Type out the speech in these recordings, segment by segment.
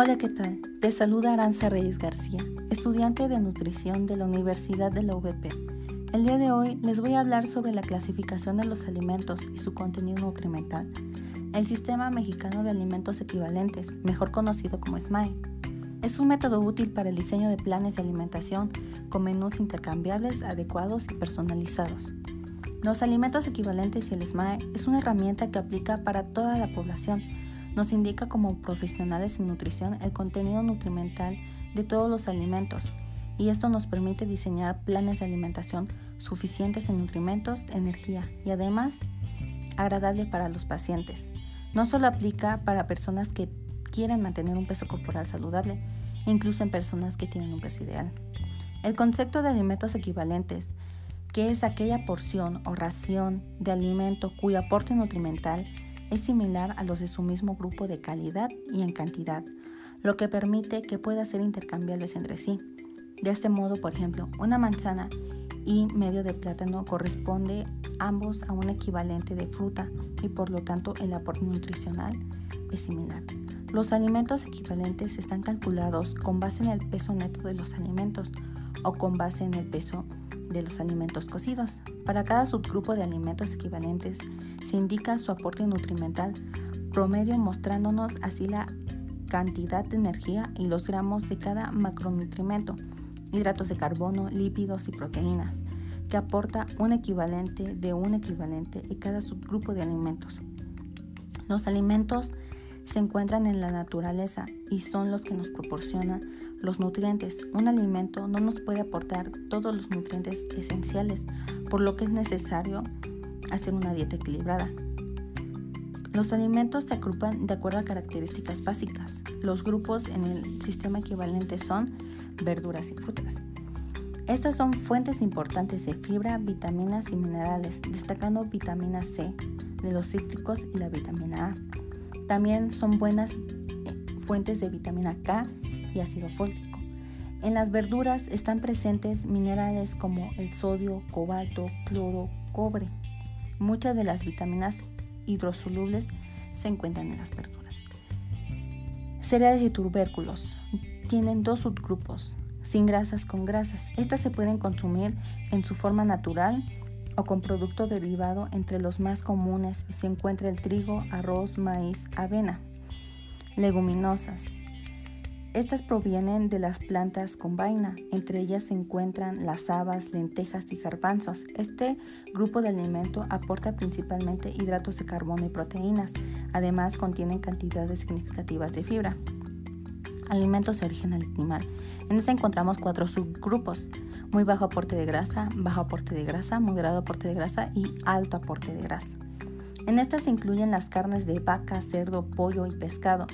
Hola, ¿qué tal? Te saluda Aranza Reyes García, estudiante de nutrición de la Universidad de la UVP. El día de hoy les voy a hablar sobre la clasificación de los alimentos y su contenido nutrimental. El Sistema Mexicano de Alimentos Equivalentes, mejor conocido como SMAE, es un método útil para el diseño de planes de alimentación con menús intercambiables, adecuados y personalizados. Los alimentos equivalentes y el SMAE es una herramienta que aplica para toda la población nos indica como profesionales en nutrición el contenido nutrimental de todos los alimentos y esto nos permite diseñar planes de alimentación suficientes en nutrimentos, energía y además agradable para los pacientes. No solo aplica para personas que quieren mantener un peso corporal saludable, incluso en personas que tienen un peso ideal. El concepto de alimentos equivalentes, que es aquella porción o ración de alimento cuyo aporte nutrimental es similar a los de su mismo grupo de calidad y en cantidad, lo que permite que puedan ser intercambiables entre sí. De este modo, por ejemplo, una manzana y medio de plátano corresponde ambos a un equivalente de fruta y por lo tanto el aporte nutricional es similar. Los alimentos equivalentes están calculados con base en el peso neto de los alimentos o con base en el peso de los alimentos cocidos. Para cada subgrupo de alimentos equivalentes se indica su aporte nutrimental promedio mostrándonos así la cantidad de energía y los gramos de cada macronutrimento, hidratos de carbono, lípidos y proteínas, que aporta un equivalente de un equivalente en cada subgrupo de alimentos. Los alimentos se encuentran en la naturaleza y son los que nos proporcionan los nutrientes. Un alimento no nos puede aportar todos los nutrientes esenciales, por lo que es necesario hacer una dieta equilibrada. Los alimentos se agrupan de acuerdo a características básicas. Los grupos en el sistema equivalente son verduras y frutas. Estas son fuentes importantes de fibra, vitaminas y minerales, destacando vitamina C de los cítricos y la vitamina A. También son buenas fuentes de vitamina K y ácido fólico. En las verduras están presentes minerales como el sodio, cobalto, cloro, cobre. Muchas de las vitaminas hidrosolubles se encuentran en las verduras. Cereales y tubérculos tienen dos subgrupos, sin grasas con grasas. Estas se pueden consumir en su forma natural o con producto derivado entre los más comunes se encuentra el trigo, arroz, maíz, avena. Leguminosas. Estas provienen de las plantas con vaina, entre ellas se encuentran las habas, lentejas y garbanzos. Este grupo de alimento aporta principalmente hidratos de carbono y proteínas, además contienen cantidades significativas de fibra. Alimentos de origen animal. En este encontramos cuatro subgrupos, muy bajo aporte de grasa, bajo aporte de grasa, moderado aporte de grasa y alto aporte de grasa. En estas se incluyen las carnes de vaca, cerdo, pollo y pescado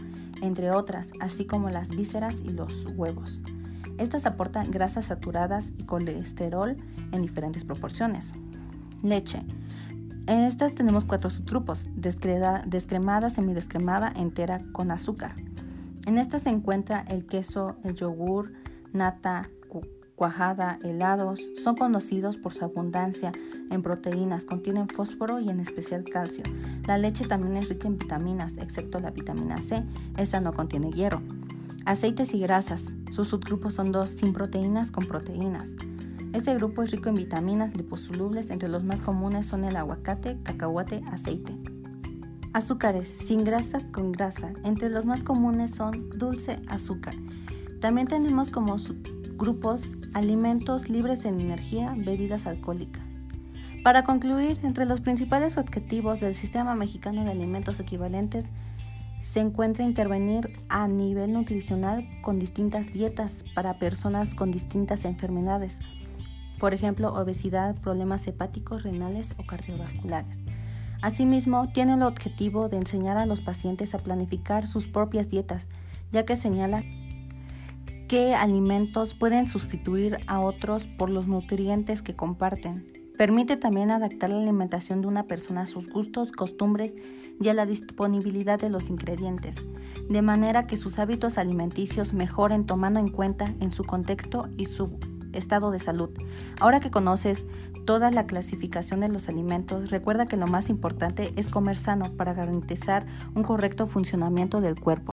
entre otras, así como las vísceras y los huevos. Estas aportan grasas saturadas y colesterol en diferentes proporciones. Leche. En estas tenemos cuatro subgrupos, descremada, semidescremada, entera con azúcar. En estas se encuentra el queso, el yogur, nata, cuajada, helados, son conocidos por su abundancia en proteínas, contienen fósforo y en especial calcio. La leche también es rica en vitaminas, excepto la vitamina C, esa no contiene hierro. Aceites y grasas, sus subgrupos son dos, sin proteínas con proteínas. Este grupo es rico en vitaminas liposolubles, entre los más comunes son el aguacate, cacahuate, aceite. Azúcares, sin grasa con grasa, entre los más comunes son dulce, azúcar. También tenemos como grupos alimentos libres en energía, bebidas alcohólicas. Para concluir, entre los principales objetivos del Sistema Mexicano de Alimentos Equivalentes se encuentra intervenir a nivel nutricional con distintas dietas para personas con distintas enfermedades, por ejemplo, obesidad, problemas hepáticos, renales o cardiovasculares. Asimismo, tiene el objetivo de enseñar a los pacientes a planificar sus propias dietas, ya que señala qué alimentos pueden sustituir a otros por los nutrientes que comparten. Permite también adaptar la alimentación de una persona a sus gustos, costumbres y a la disponibilidad de los ingredientes, de manera que sus hábitos alimenticios mejoren tomando en cuenta en su contexto y su estado de salud. Ahora que conoces toda la clasificación de los alimentos, recuerda que lo más importante es comer sano para garantizar un correcto funcionamiento del cuerpo.